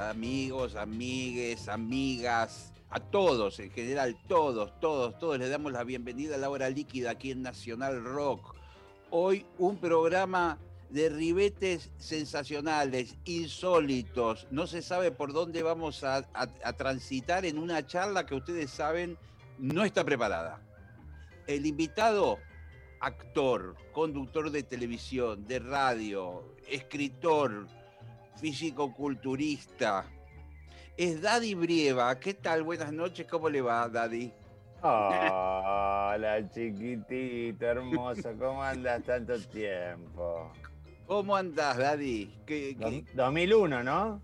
Amigos, amigues, amigas, a todos en general, todos, todos, todos les damos la bienvenida a la hora líquida aquí en Nacional Rock. Hoy un programa de ribetes sensacionales, insólitos. No se sabe por dónde vamos a transitar en una charla que ustedes saben no está preparada. El invitado, actor, conductor de televisión, de radio, escritor, físico-culturista. Es Daddy Brieva. ¿Qué tal? Buenas noches. ¿Cómo le va, Daddy? Hola, chiquitito, hermoso. ¿Cómo andas tanto tiempo? ¿Cómo andás, Daddy? ¿Qué, qué- Dos- 2001, ¿no?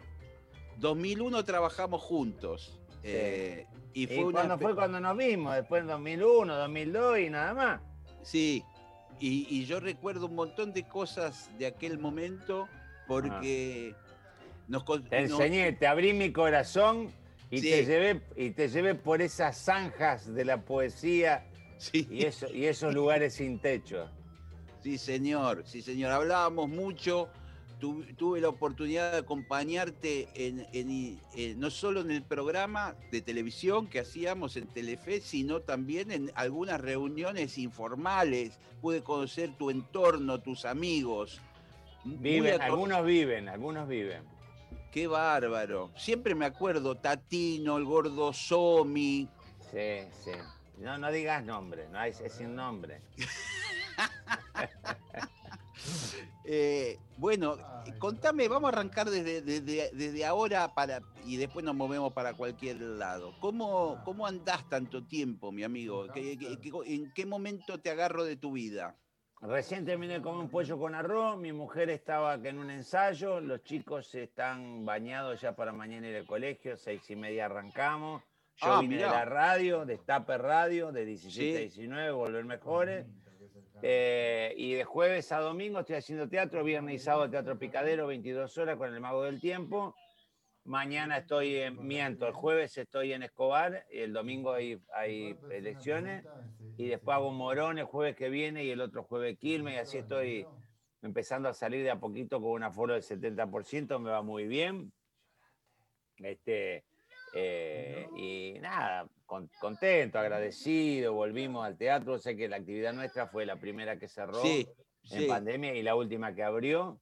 2001 trabajamos juntos. eh, y ¿Y, fue una espe- fue cuando nos vimos? Después en 2001, 2002 y nada más. Sí, y, y yo recuerdo un montón de cosas de aquel momento porque nos, Te nos- enseñé, te abrí mi corazón y, Sí. te llevé, y te llevé por esas zanjas de la poesía Sí, y, eso, y esos lugares sin techo. sí, señor, sí, señor. Hablábamos mucho. tu- tuve la oportunidad de acompañarte en, en- en- no solo en el programa de televisión que hacíamos en Telefe, sino también en algunas reuniones informales. Pude conocer tu entorno, tus amigos. Viven, algunos viven, algunos viven. Qué bárbaro. Siempre me acuerdo, Tatino, el gordo Somi. Sí, sí. No, no digas nombre, no es, es sin nombre. Eh, bueno, contame, vamos a arrancar desde, desde, desde ahora para, y después nos movemos para cualquier lado. ¿Cómo, cómo andás tanto tiempo, mi amigo? ¿Qué- qué- qué- ¿En qué momento te agarro de tu vida? Recién terminé de comer un pollo con arroz, mi mujer estaba en un ensayo, los chicos están bañados ya para mañana ir al colegio, seis y media arrancamos. Yo Ah, vine mirá. de la radio, de Estape Radio, de 17 a Sí. 19, Volver Mejores. Eh, y de jueves a domingo estoy haciendo teatro, viernes y sábado Teatro Picadero, 22 horas con el Mago del Tiempo. Mañana estoy en Miento, el jueves estoy en Escobar, y el domingo hay, hay elecciones, y después hago Morón el jueves que viene y el otro jueves Quilmes, y así estoy empezando a salir de a poquito con un aforo del 70%, me va muy bien. Este, eh, y nada, con- contento, agradecido, volvimos al teatro, sé que la actividad nuestra fue la primera que cerró Sí, en sí. pandemia y la última que abrió.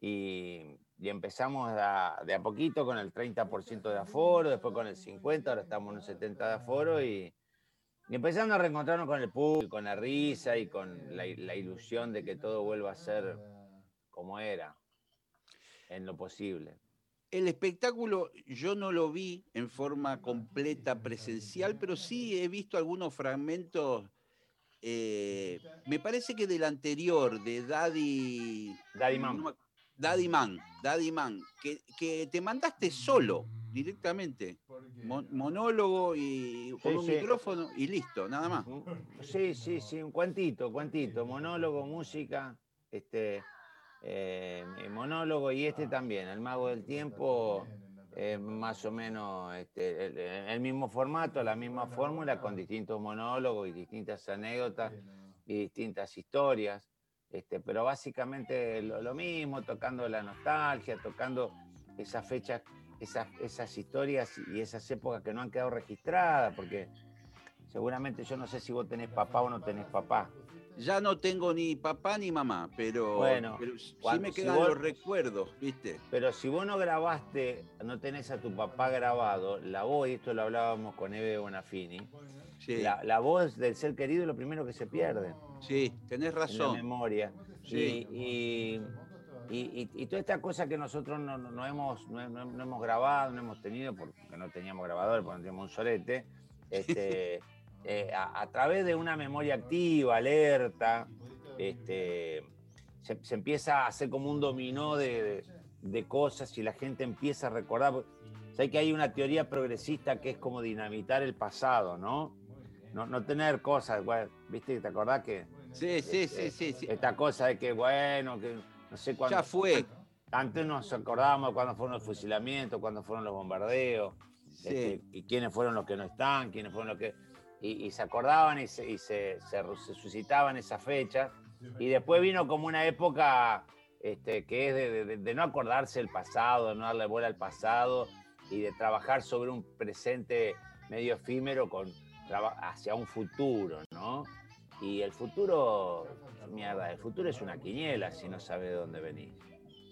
Y, y empezamos a- de a poquito con el 30% de aforo, después con el 50%, ahora estamos en un 70% de aforo y, y empezando a reencontrarnos con el público, con la risa y con la, la ilusión de que todo vuelva a ser como era, en lo posible. El espectáculo yo no lo vi en forma completa presencial, pero sí he visto algunos fragmentos. eh, me parece que del anterior, de Daddy. Daddy Man. Daddy Man, Daddy Man, que, que te mandaste solo directamente. Mon- monólogo y con Sí, un sí. micrófono y listo, nada más. Sí, sí, sí, un cuantito, cuantito, monólogo, música, este, eh, monólogo y este también, El Mago del Tiempo, eh, más o menos este, el, el mismo formato, la misma fórmula, con distintos monólogos y distintas anécdotas y distintas historias, este, pero básicamente lo, lo mismo, tocando la nostalgia, tocando esas fechas, esas, esas historias y esas épocas que no han quedado registradas, porque seguramente yo no sé si vos tenés papá o no tenés papá. Ya no tengo ni papá ni mamá, pero, Bueno, pero sí cuando- me si quedan vos- los recuerdos, ¿viste? Pero si vos no grabaste, no tenés a tu papá grabado, la voz, y esto lo hablábamos con Eve Bonafini, Sí, la, la voz del ser querido es lo primero que se pierde sí, tenés en la razón. memoria. Sí. Y, y- y- y- y toda esta cosa que nosotros no, no- no hemos, no, no- no hemos grabado, no hemos tenido, porque no teníamos grabador, porque no teníamos un solete, este, eh, a, a través de una memoria activa, alerta, este, se, empieza a hacer como un dominó de, cosas y la gente empieza a recordar. Sé que hay una teoría progresista que es como dinamitar el pasado, ¿no? No, tener cosas, ¿viste? ¿Te acordás que? Sí, sí, sí, sí, Esta cosa de que, bueno, que no sé cuándo. Ya fue. Antes nos acordábamos cuándo fueron los fusilamientos, cuándo fueron los bombardeos, este, y quiénes fueron los que no están, quiénes fueron los que. Y, se acordaban y, se, se, suscitaban esas fechas. Y después vino como una época este, que es de, no acordarse del pasado, de no darle bola al pasado y de trabajar sobre un presente medio efímero con, hacia un futuro, ¿no? Y el futuro, mierda, el futuro es una quiniela si no sabes de dónde venís.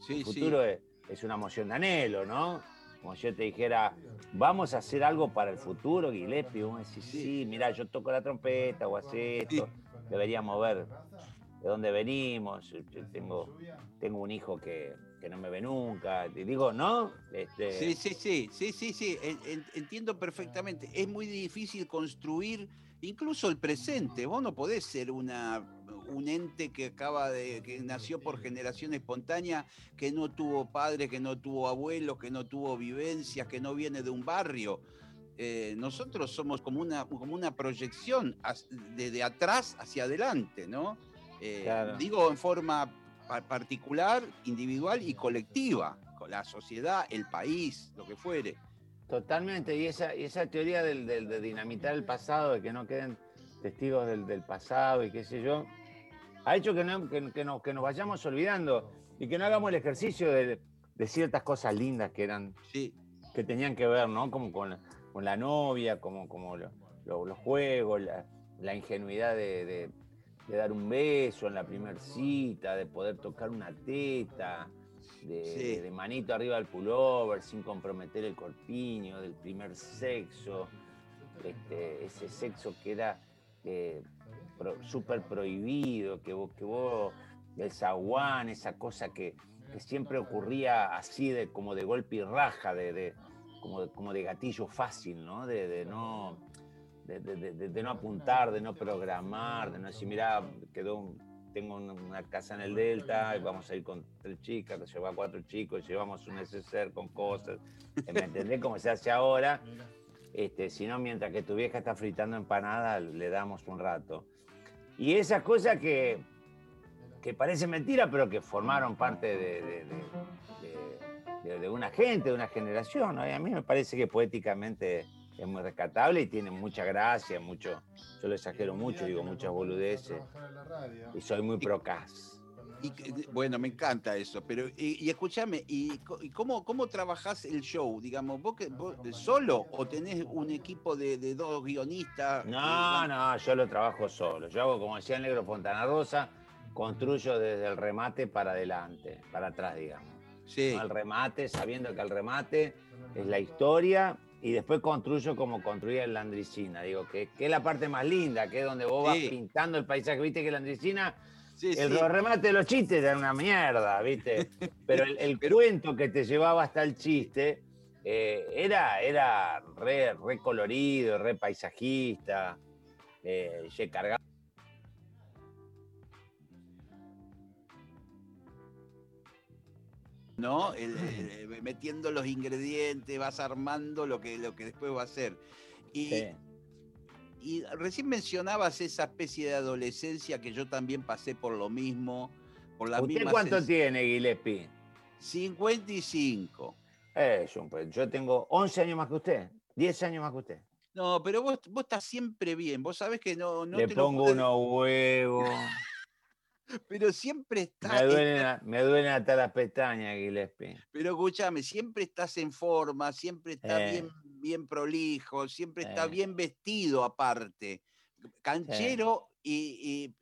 el futuro es, una emoción de anhelo, ¿no? Como yo te dijera, vamos a hacer algo para el futuro, Gillespie. Vos decís, sí, sí mira, yo toco la trompeta o hace esto. Deberíamos ver de dónde venimos. Yo tengo, tengo un hijo que, no me ve nunca. Te digo, ¿no? Este... Sí, sí, sí, sí, sí, sí. Entiendo perfectamente. Es muy difícil construir incluso el presente. Vos no podés ser una, un ente que acaba de, que nació por generación espontánea, que no tuvo padre, que no tuvo abuelos, que no tuvo vivencias, que no viene de un barrio. Eh, nosotros somos como una, como una proyección desde atrás hacia adelante, ¿no? Eh, digo en forma particular, individual y colectiva, con la sociedad, el país, lo que fuere. Totalmente, y esa, esa teoría del, de dinamitar el pasado, de que no queden testigos del, pasado y qué sé yo, ha hecho que, no, que, nos, vayamos olvidando y que no hagamos el ejercicio de, ciertas cosas lindas que eran, que tenían que ver, ¿no? Como con, con la novia, como, como los juegos, la, ingenuidad de, de dar un beso en la primera cita, de poder tocar una teta, de, manito arriba del pullover, sin comprometer el corpiño, del primer sexo, este, ese sexo que era eh, súper prohibido, que vos, que vos, el zaguán, esa cosa que, siempre ocurría así de como de golpe y raja, de, como, como de gatillo fácil, ¿no? de no de, no apuntar, de no programar, de no decir, mira, quedó tengo una casa en el Delta y vamos a ir con tres chicas, que lleva cuatro chicos, llevamos un neceser con cosas. ¿Me entendés cómo se hace ahora? Este, si no, mientras que tu vieja está fritando empanada, le damos un rato. Y esas cosas que, que parecen mentira, pero que formaron parte de, de, una gente, de una generación. A mí me parece que poéticamente es muy rescatable y tiene mucha gracia, mucho, yo lo exagero mucho, digo muchas boludeces. Y soy muy procas. Y, bueno, me encanta eso, pero y, escúchame, ¿y, cómo, cómo trabajás el show? Digamos, ¿vos, solo o tenés un equipo de, dos guionistas? No, no, yo lo trabajo solo. Yo hago, como decía el negro Fontana Rosa, construyo desde el remate para adelante, para atrás, digamos. Sí. Al remate, sabiendo que el remate es la historia y después construyo como construía el Landricina. Digo, que, es la parte más linda, que es donde vos vas pintando el paisaje. Viste que Landricina, el remate de los chistes era una mierda, ¿viste? Pero el, cuento que te llevaba hasta el chiste eh, era, era re, colorido, re paisajista, eh, cargado ¿no? metiendo los ingredientes, vas armando lo que, lo que después va a ser. Y, y recién mencionabas esa especie de adolescencia que yo también pasé por lo mismo. Por la ¿Usted cuánto tiene, Gillespie? 55. yo tengo 11 años más que usted, 10 años más que usted. No, pero vos, vos estás siempre bien. Vos sabés que no, no Le pongo unos huevos. Pero siempre estás. Me duelen, me duelen hasta las pestañas, Gillespie. Pero escúchame, siempre estás en forma, siempre estás eh. bien, bien prolijo, siempre estás eh. bien vestido aparte. Canchero y,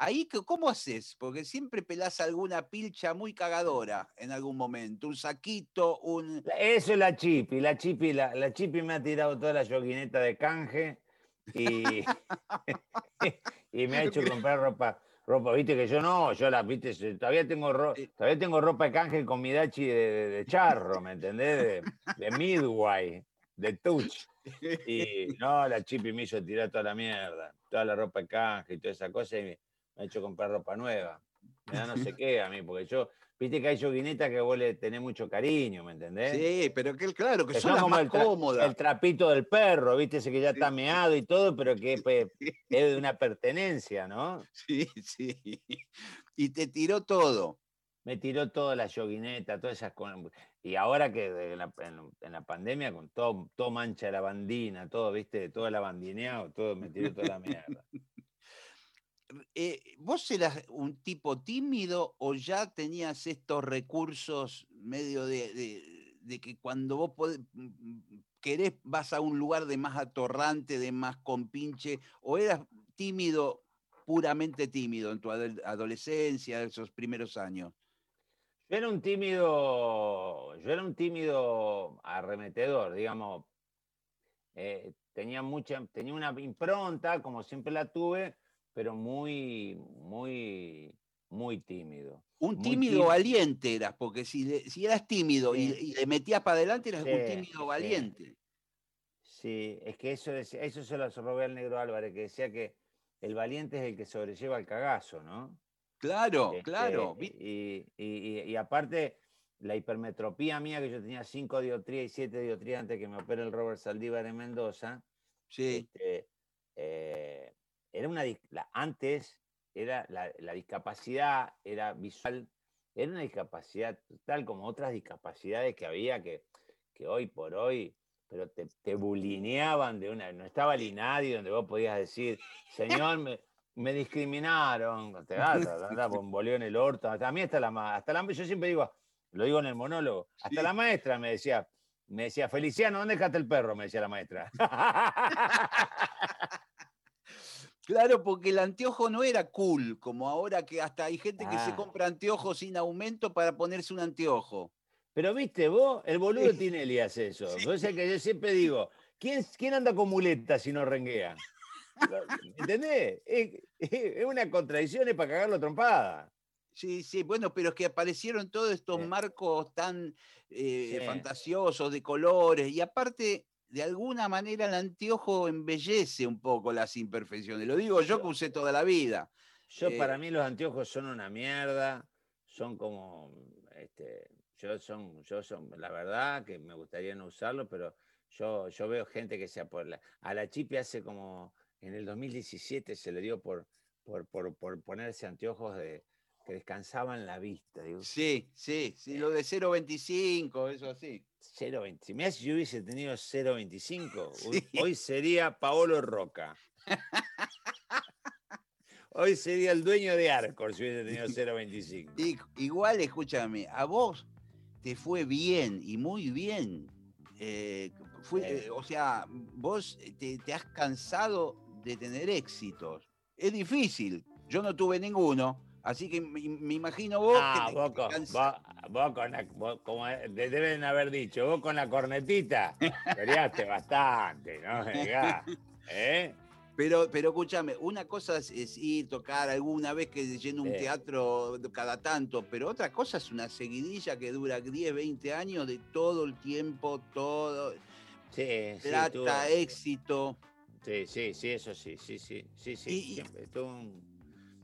Ahí, ¿cómo haces? Porque siempre pelás alguna pilcha muy cagadora en algún momento. Un saquito, un. Eso es la chipi. La chipi, la, la chipi me ha tirado toda la yoguineta de canje y, y me ha hecho comprar ropa ropa, viste que yo no, yo la, viste, todavía tengo, todavía tengo ropa de canje con mi dachi de, charro, ¿me entendés? De, Midway, de Touch. Y no, la chipi me hizo tirar toda la mierda, toda la ropa de canje y toda esa cosa y me, ha hecho comprar ropa nueva. me da no sé qué a mí, porque yo, viste que hay yoguinetas que vos le tenés mucho cariño, ¿me entendés? Sí, pero que claro, que, Que son las como más el, cómodas. el trapito del perro, viste, ese que ya está Sí. meado y todo, pero que pues, es de una pertenencia, ¿no? Sí, sí. Y te tiró todo. Me tiró toda la yoguineta, todas esas cosas. Y ahora que la- en, la pandemia, con todo, todo mancha de lavandina, todo, viste, todo lavandineado, todo, me tiró toda la mierda. Eh, ¿Vos eras un tipo tímido o ya tenías estos recursos medio de, que cuando vos podés- m- m- querés vas a un lugar de más atorrante, de más compinche, o eras tímido, puramente tímido en tu adol- adolescencia, esos primeros años? Yo era un tímido, yo era un tímido arremetedor, digamos. Eh, tenía mucha, tenía una impronta, como siempre la tuve, pero muy, muy, muy tímido. Un tímido tím- valiente eras, porque si, le- si eras tímido y, Sí. y le metías para adelante, eras un tímido valiente. Sí, es que eso, eso se lo robé al negro Álvarez, que decía que el valiente es el que sobrelleva el cagazo, ¿no? Claro, Este, claro. Y, y- aparte, la hipermetropía mía, que yo tenía 5 dioptrías y 7 dioptrías antes que me opere el Robert Saldívar en Mendoza, Sí, este, eh, era una, la- antes era la, la discapacidad, era visual, era una discapacidad tal como otras discapacidades que había que, que hoy por hoy, pero te, te bulineaban de una, no estaba el INADI donde vos podías decir, señor, me, me discriminaron, te da, te da bomboleo en el orto, hasta a mí hasta la, hasta la, yo siempre digo, lo digo en el monólogo, hasta Sí. la maestra me decía, me decía, Feliciano, ¿dónde dejaste el perro? Me decía la maestra. Claro, porque el anteojo no era cool, como ahora que hasta hay gente que se Ah. compra anteojos sin aumento para ponerse un anteojo. Pero viste, vos, el boludo Sí. Tinelli hace eso. Sí. Es que yo siempre digo, ¿quién, quién anda con muletas si no renguea? ¿Entendés? Es, es una contradicción, es para cagarlo trompada. Sí, sí, bueno, pero es que aparecieron todos estos Sí. marcos tan eh, fantasiosos de colores y aparte, de alguna manera el anteojo embellece un poco las imperfecciones. Lo digo yo que usé toda la vida. Yo, Eh, para mí, los anteojos son una mierda. Son como. Este, yo son, yo son, la verdad que me gustaría no usarlo, pero yo, yo veo gente que se la, a la Chipi hace como en el 2017 se le dio por, por, por, por ponerse anteojos de, que descansaban la vista. Digo, Sí, sí, sí, lo de 0.25, eso así. 0.20. Si mirá si yo hubiese tenido 0.25, hoy- Sí. hoy sería Paolo Roca. Hoy sería el dueño de Arcor si hubiese tenido 0.25. I- igual, escúchame, a vos te fue bien y muy bien. Eh, fue- Sí. eh, o sea, vos te, te has cansado de tener éxitos. Es difícil. Yo no tuve ninguno, así que me, me imagino vos Ah, que te- vos, con, vos- vos con la, vos, como te deben haber dicho, vos con la cornetita peleaste bastante, ¿no? ¿eh? Pero, pero escúchame, una cosa es, es ir, tocar alguna vez que lleno un Sí. teatro cada tanto, pero otra cosa es una seguidilla que dura 10, 20 años de todo el tiempo, todo, Sí, sí, plata, tuvo- éxito. sí, sí, sí, eso sí, sí, sí, sí, sí. Y- siempre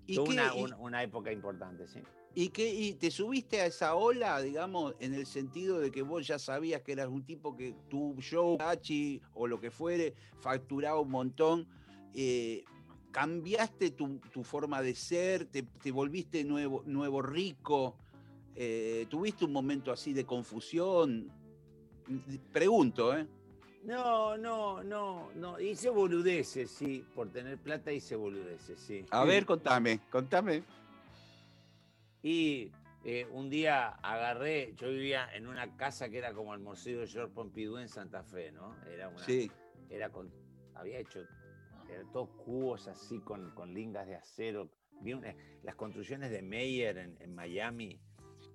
¿Y, qué- una- una época importante, sí. y qué- y te subiste a esa ola, digamos, en el sentido de que vos ya sabías que eras un tipo que tu show, Hachi o lo que fuere, facturaba un montón? eh, ¿Cambiaste tu, tu forma de ser? ¿Te, te volviste nuevo, nuevo rico? Eh, ¿Tuviste un momento así de confusión? Pregunto, ¿eh? No, no, no, no. Hice boludeces, sí. Por tener plata hice boludeces, sí. A ver, contame, contame. Y eh, un día agarré, yo vivía en una casa que era como el Museo de George Pompidou en Santa Fe, ¿no? Era una, Sí, era con, había hecho, eran todos cubos así con, con lingas de acero. Vi una- las construcciones de Meyer en, en Miami.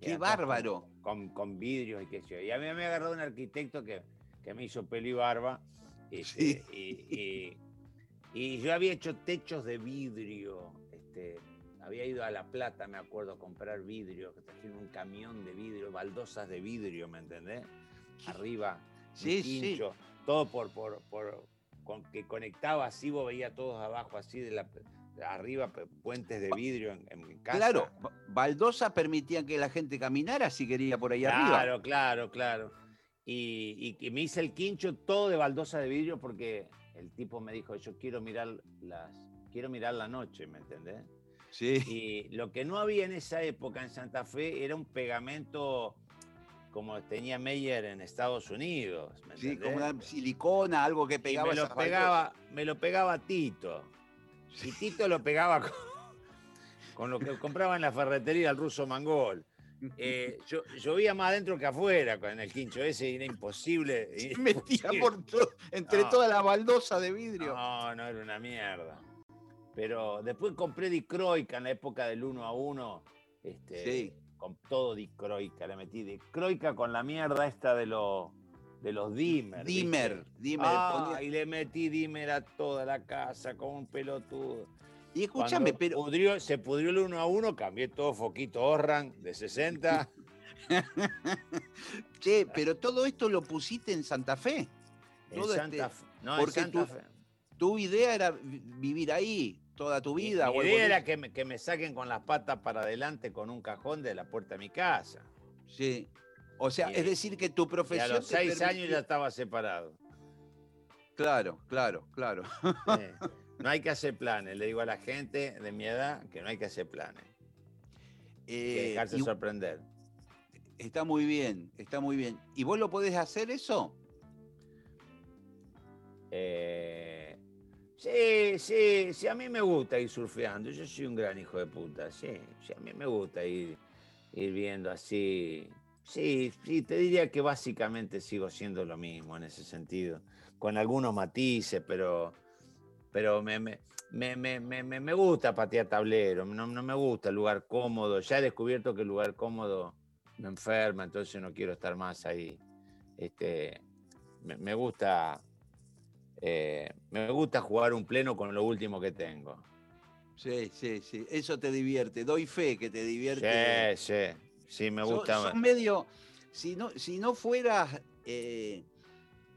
qué todas con- bárbaro. Con, con vidrios y qué sé yo. Y a mí me agarró un arquitecto que, que me hizo pelo y barba. este, y, y- y yo había hecho techos de vidrio. Este, había ido a La Plata, me acuerdo, a comprar vidrio, que trajeron un camión de vidrio, baldosas de vidrio, ¿me entendés? Arriba, Sí, sí. quincho, todo por, por, por- con, que conectaba así, vos veías todos abajo así de la, arriba puentes de vidrio en, casa. Claro, baldosa permitía que la gente caminara si quería por ahí arriba. Claro, claro, claro. Y, y, me hice el quincho todo de baldosa de vidrio porque el tipo me dijo, yo quiero mirar las, quiero mirar la noche, ¿me entendés? Sí. Y lo que no había en esa época en Santa Fe era un pegamento como tenía Meyer en Estados Unidos. ¿me sí, como una silicona, algo que pegaba. me lo pegaba, me lo pegaba Tito. Y Tito lo pegaba con, lo que compraba en la ferretería el ruso Mangol. Eh, yo llovía más adentro que afuera con el quincho ese, era imposible. Se metía por entre toda la baldosa de vidrio. No, no, era una mierda. Pero después compré dicroica en la época del 1 a 1. Este, sí. Con todo dicroica, le metí dicroica con la mierda esta de los de los dimmer. Dimmer, dimmer. Ah, y le metí dimmer a toda la casa como un pelotudo. Y escúchame, pero. se pudrió el uno a uno, cambié todo foquito Orran de 60. che, pero todo esto lo pusiste en Santa Fe. En Santa este, Fe. No, en Santa Fe. Tu idea era vivir ahí toda tu vida. Mi, idea era que me, que me saquen con las patas para adelante con un cajón de la puerta de mi casa. Sí. O sea, es decir que tu profesión. a los seis años ya estaba separado. Claro, claro, claro. No hay que hacer planes. Le digo a la gente de mi edad que no hay que hacer planes. Eh, dejarse sorprender. Está muy bien, está muy bien. ¿Y vos lo podés hacer eso? Eh, sí, sí, sí, a mí me gusta ir surfeando. Yo soy un gran hijo de puta, sí. sí a mí me gusta ir, ir viendo así Sí, sí, te diría que básicamente sigo siendo lo mismo en ese sentido, con algunos matices, pero, pero me, me, me, me gusta patear tablero, no, no, me gusta el lugar cómodo. Ya he descubierto que el lugar cómodo me enferma, entonces no quiero estar más ahí. Este, me, gusta, eh, me gusta jugar un pleno con lo último que tengo. Sí, sí, sí, eso te divierte, doy fe que te divierte. Sí, sí. Sí, me gusta. Son, medio. Si no, si no fueras eh,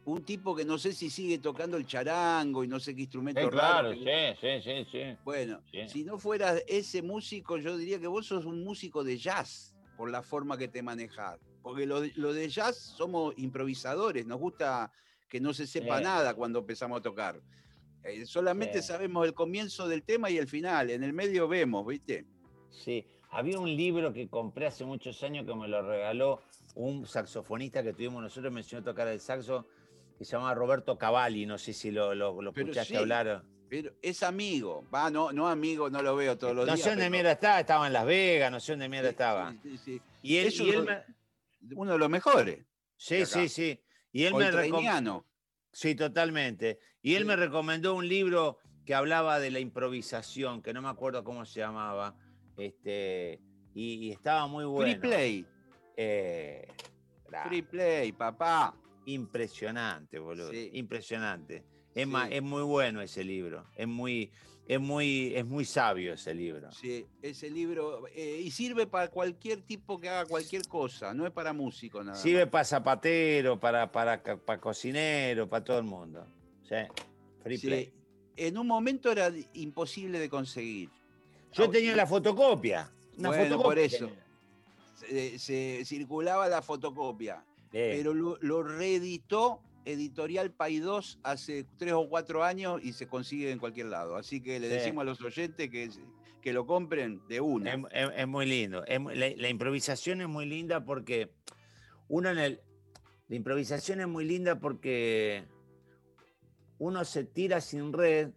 un tipo que no sé si sigue tocando el charango y no sé qué instrumento Claro, sí, sí, sí, sí. Bueno, si no fueras ese músico, yo diría que vos sos un músico de jazz por la forma que te manejas. Porque lo, de jazz somos improvisadores, nos gusta que no se sepa nada cuando empezamos a tocar. Eh, solamente sabemos el comienzo del tema y el final. En el medio vemos, ¿viste? Sí. Había un libro que compré hace muchos años que me lo regaló un saxofonista que tuvimos nosotros, me enseñó a tocar el saxo, que se llama Roberto Cavalli, no sé si lo, lo, escuchaste hablar. Pero es amigo, va, no, no amigo, no lo veo todos los días. No sé dónde mierda estaba, estaba en Las Vegas, no sé dónde mierda estaba. y él, uno de los mejores. Sí, sí, sí. Y él me recomendó. Sí, totalmente. Y él me recomendó un libro que hablaba de la improvisación, que no me acuerdo cómo se llamaba este, y, estaba muy bueno. Free Play. Eh, Free Play, papá. Impresionante, boludo. Impresionante. Es, es muy bueno ese libro. Es muy, es muy, es muy sabio ese libro. Sí, ese libro. Eh, y sirve para cualquier tipo que haga cualquier cosa, no es para músico nada. Sirve para zapatero, para, para, para cocinero, para todo el mundo. Free Play. En un momento era imposible de conseguir. Yo tenía la fotocopia. bueno, por eso. Se, circulaba la fotocopia. Pero lo, reeditó Editorial Paidós hace tres o cuatro años y se consigue en cualquier lado. Así que le decimos a los oyentes que, que lo compren de una. Es, muy lindo. la, improvisación es muy linda porque uno en el. La improvisación es muy linda porque uno se tira sin red,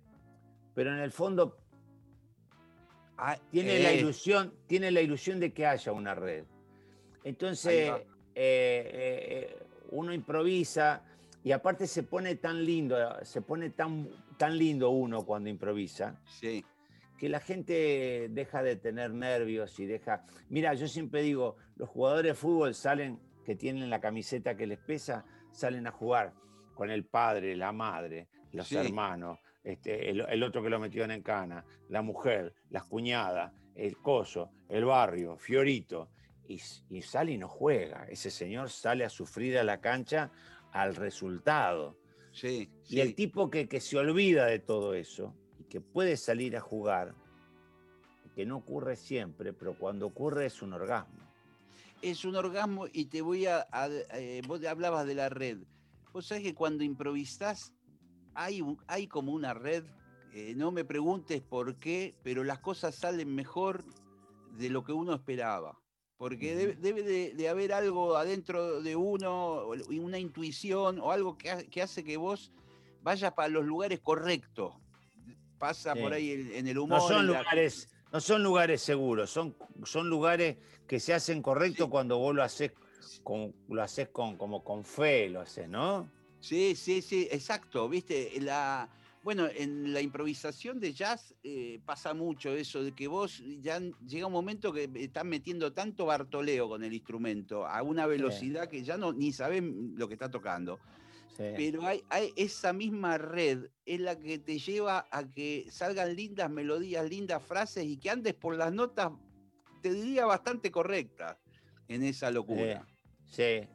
pero en el fondo Ah, tiene, la eh. ilusión, tiene la ilusión de que haya una red. Entonces, eh, eh, uno improvisa y aparte se pone tan lindo, se pone tan, tan lindo uno cuando improvisa. Sí. Que la gente deja de tener nervios y deja. Mira, yo siempre digo, los jugadores de fútbol salen, que tienen la camiseta que les pesa, salen a jugar con el padre, la madre, los hermanos, este, el, otro que lo metieron en cana, la mujer, las cuñadas, el coso, el barrio, Fiorito, y, sale y no juega. Ese señor sale a sufrir a la cancha al resultado. Sí, y el tipo que, que, se olvida de todo eso y que puede salir a jugar, que no ocurre siempre, pero cuando ocurre es un orgasmo. Es un orgasmo y te voy a... Eh, vos hablabas de la red. Vos sabés que cuando improvisás hay, hay como una red, eh, no me preguntes por qué, pero las cosas salen mejor de lo que uno esperaba. Porque debe, de, haber algo adentro de uno, una intuición o algo que, hace que vos vayas para los lugares correctos. Pasa por ahí en el humor. No son lugares, no son lugares seguros, son, son lugares que se hacen correctos cuando vos lo haces con, lo haces con, como con fe, lo haces, ¿no? Sí, sí, sí, exacto. Viste, la, bueno, en la improvisación de jazz eh, pasa mucho eso, de que vos ya llega un momento que estás metiendo tanto Bartoleo con el instrumento a una velocidad que ya no ni sabes lo que está tocando. Pero hay, hay, esa misma red es la que te lleva a que salgan lindas melodías, lindas frases y que andes por las notas, te diría bastante correctas en esa locura. Sí.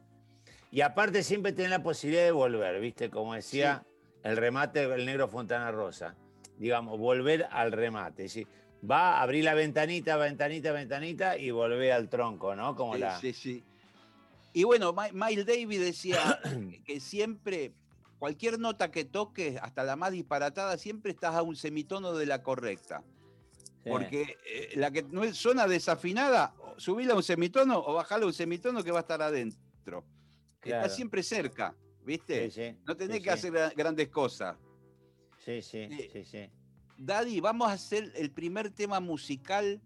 Y aparte siempre tenés la posibilidad de volver, ¿viste? Como decía el remate del negro Fontana Rosa. Digamos, volver al remate. ¿sí? Va a abrir la ventanita, ventanita, ventanita y volver al tronco, ¿no? Como sí, la... sí, sí. Y bueno, Miles Davis decía que siempre, cualquier nota que toques, hasta la más disparatada, siempre estás a un semitono de la correcta. Porque eh, la que no suena desafinada, subíla a un semitono o bajala a un semitono que va a estar adentro. Está siempre cerca. ¿Viste? no tenés que hacer grandes cosas. Sí, sí, eh, sí, sí. Daddy, vamos a hacer el primer tema musical.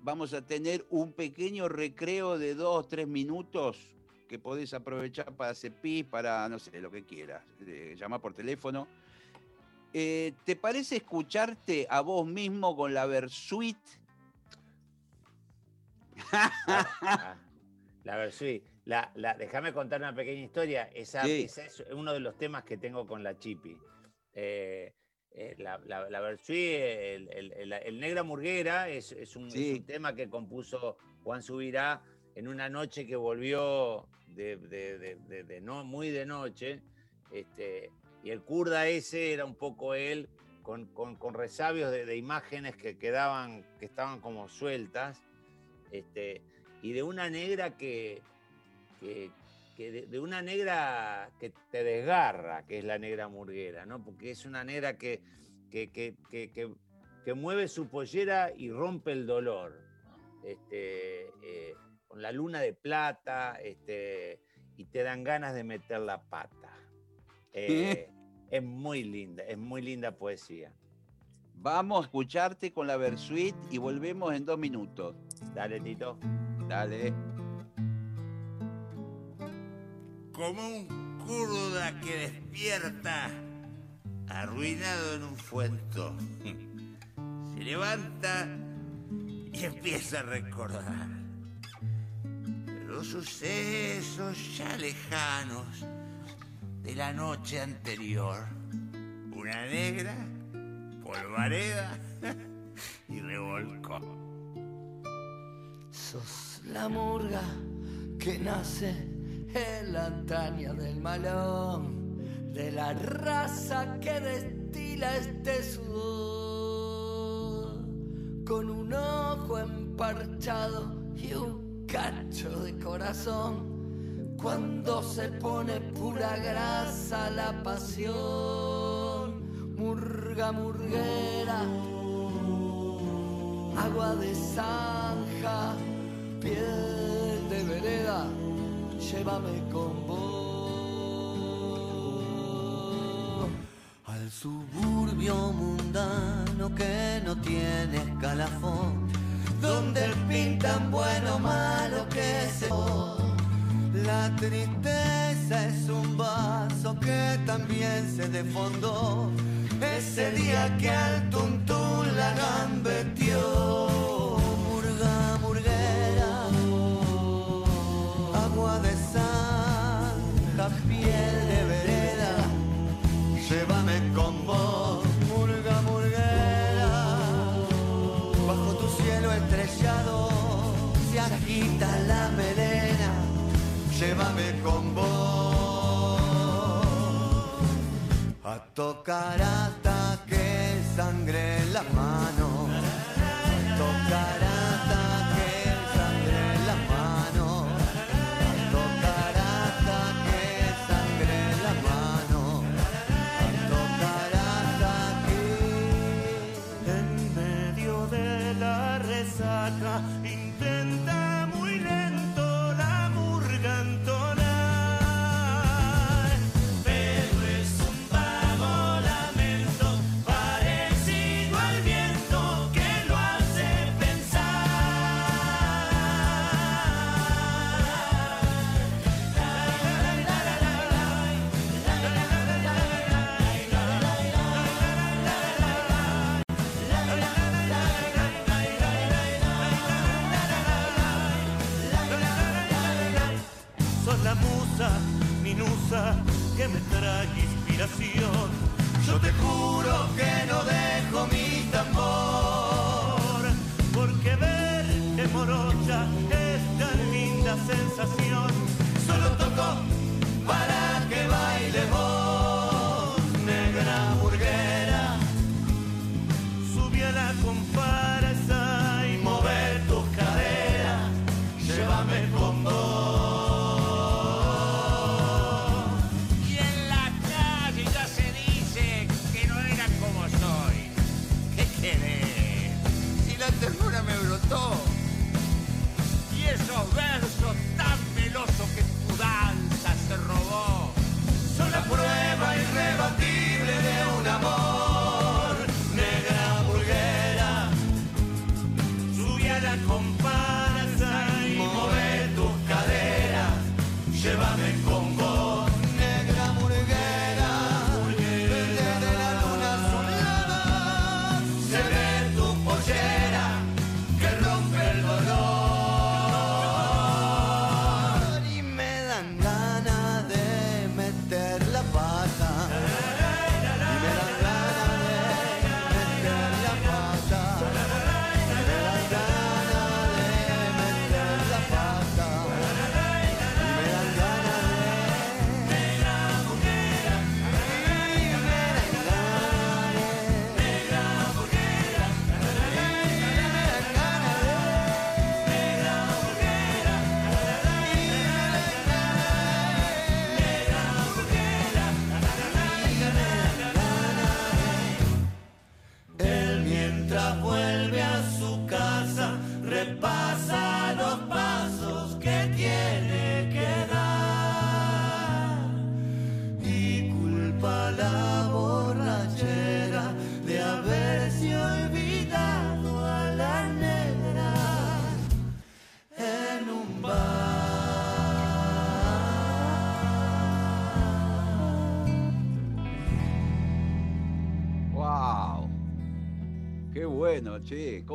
Vamos a tener un pequeño recreo de dos, tres minutos que podés aprovechar para hacer pis, para, no sé, lo que quieras. Eh, llamar por teléfono. Eh, ¿Te parece escucharte a vos mismo con la Versuit? la Versuit. La, déjame contar una pequeña historia. Esa, es uno de los temas que tengo con la Chipi. Eh, eh, la, la, el, Negra Murguera, es, un, tema que compuso Juan Subirá en una noche que volvió de, no, muy de noche. Este, y el kurda ese era un poco él, con, con, resabios de, imágenes que quedaban, que estaban como sueltas. Este, y de una negra que, que, de, una negra que te desgarra, que es la negra murguera, ¿no? Porque es una negra que, que, que mueve su pollera y rompe el dolor. Este, eh, con la luna de plata este, y te dan ganas de meter la pata. Eh, es muy linda, es muy linda poesía. Vamos a escucharte con la Versuit y volvemos en dos minutos. Dale, Tito. Dale como un kurda que despierta, arruinado en un fuento. Se levanta y empieza a recordar los sucesos ya lejanos de la noche anterior. Una negra, polvareda y revolcó. Sos la murga que nace en la antaña del malón, de la raza que destila este sudor, con un ojo emparchado y un cacho de corazón, cuando se pone pura grasa la pasión, murga murguera, agua de zanja, vereda llévame con vos. Al suburbio mundano que no tiene escalafón, donde pintan bueno o malo que se la tristeza es un vaso que también se defondó ese día que al tuntún la gambetió. Llévame con vos a tocar hasta que sangre la mano.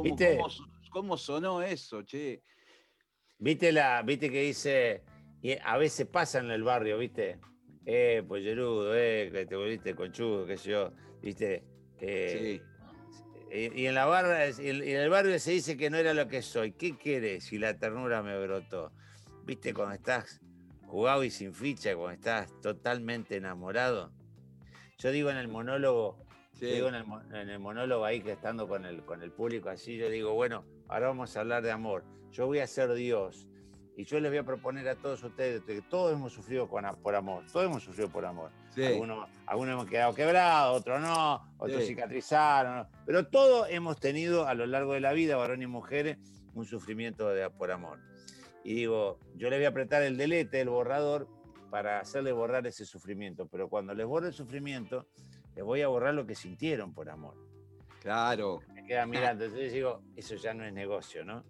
¿Cómo, ¿Viste? cómo so- cómo sonó eso, che? ¿Viste, la, ¿Viste que dice, y a veces pasa en el barrio, ¿viste? Eh, pollerudo, eh, que te volviste conchudo, qué sé yo, ¿viste? Eh, y, y en la barra, y en el barrio se dice que no era lo que soy. ¿Qué querés si la ternura me brotó? ¿Viste cuando estás jugado y sin ficha, cuando estás totalmente enamorado? Yo digo en el monólogo, Sí. digo en el, en el monólogo ahí que estando con el, con el público así, yo digo, bueno, ahora vamos a hablar de amor. Yo voy a ser Dios. Y yo les voy a proponer a todos ustedes que todos hemos sufrido con por amor, todos hemos sufrido por amor. Sí. Algunos, algunos hemos quedado quebrados, otros no, otros Sí. cicatrizaron, pero todos hemos tenido a lo largo de la vida, varones y mujeres, un sufrimiento de, por amor. Y digo, yo le voy a apretar el delete, el borrador, para hacerle borrar ese sufrimiento, pero cuando les borro el sufrimiento, les voy a borrar lo que sintieron por amor. Claro. Me quedan mirando, entonces digo, eso ya no es negocio, ¿no?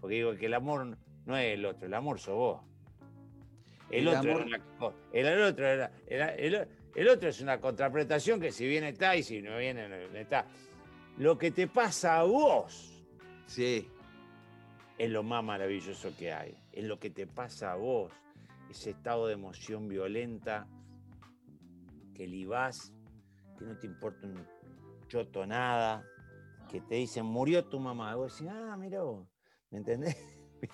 Porque digo que el amor no es el otro, el amor sos vos. El, El otro, amor- era una co- el, el otro era- era- el, el otro es una contraprestación que si bien está y si no viene, no está. Lo que te pasa a vos Sí. es lo más maravilloso que hay. Es lo que te pasa a vos. Ese estado de emoción violenta que libás, que no te importa un choto nada, que te dicen, murió tu mamá. Y vos decís, ah, mira vos. ¿Me entendés?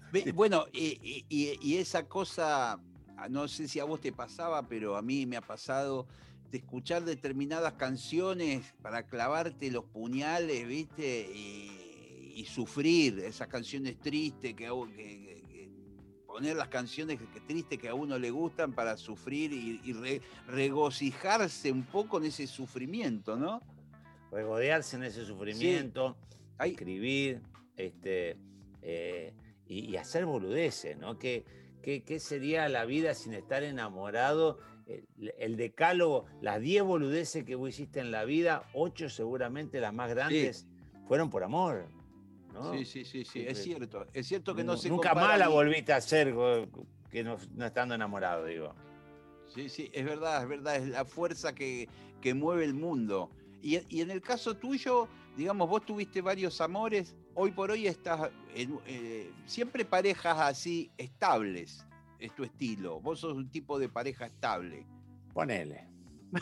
Bueno, y, y- y- y esa cosa, no sé si a vos te pasaba, pero a mí me ha pasado de escuchar determinadas canciones para clavarte los puñales, ¿viste? Y, y sufrir esas canciones tristes que- que- poner las canciones que, que tristes que a uno le gustan para sufrir y, y re- regocijarse un poco en ese sufrimiento, ¿no? Regodearse en ese sufrimiento, Hay- escribir, este, eh, y, y hacer boludeces, ¿no? ¿Qué, qué, qué sería la vida sin estar enamorado? El, el decálogo, las 10 boludeces que vos hiciste en la vida, 8 seguramente las más grandes, fueron por amor. ¿No? Sí, sí, sí, sí, es cierto. Es cierto que no Nu- se Nunca más la volviste a hacer que no, no estando enamorado, digo. Sí, sí, es verdad, es verdad, es la fuerza que, que mueve el mundo. Y, y en el caso tuyo, digamos, vos tuviste varios amores, hoy por hoy estás eh, siempre parejas así estables, es tu estilo. Vos sos un tipo de pareja estable. Ponele.